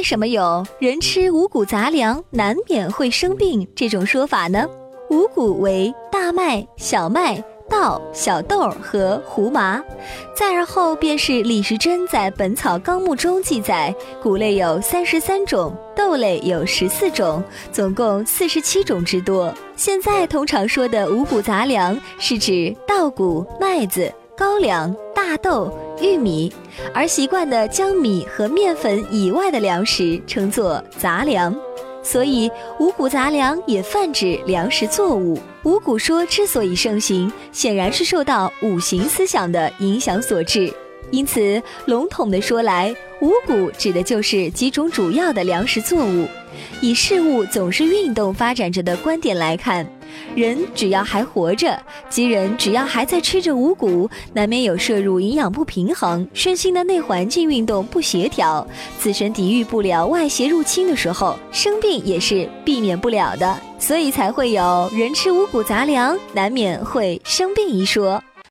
为什么有人吃五谷杂粮难免会生病这种说法呢？五谷为大麦、小麦。稻、小豆和胡麻，再而后便是李时珍在《本草纲目》中记载，谷类有三十三种，豆类有十四种，总共四十七种之多。现在通常说的五谷杂粮，是指稻谷、麦子、高粱、大豆、玉米，而习惯的将米和面粉以外的粮食称作杂粮。所以，五谷杂粮也泛指粮食作物。五谷说之所以盛行，显然是受到五行思想的影响所致。因此，笼统的说来，五谷指的就是几种主要的粮食作物。以事物总是运动发展着的观点来看。人只要还活着，即人只要还在吃着五谷，难免有摄入营养不平衡、身心的内环境运动不协调、自身抵御不了外邪入侵的时候，生病也是避免不了的，所以才会有人吃五谷杂粮难免会生病一说。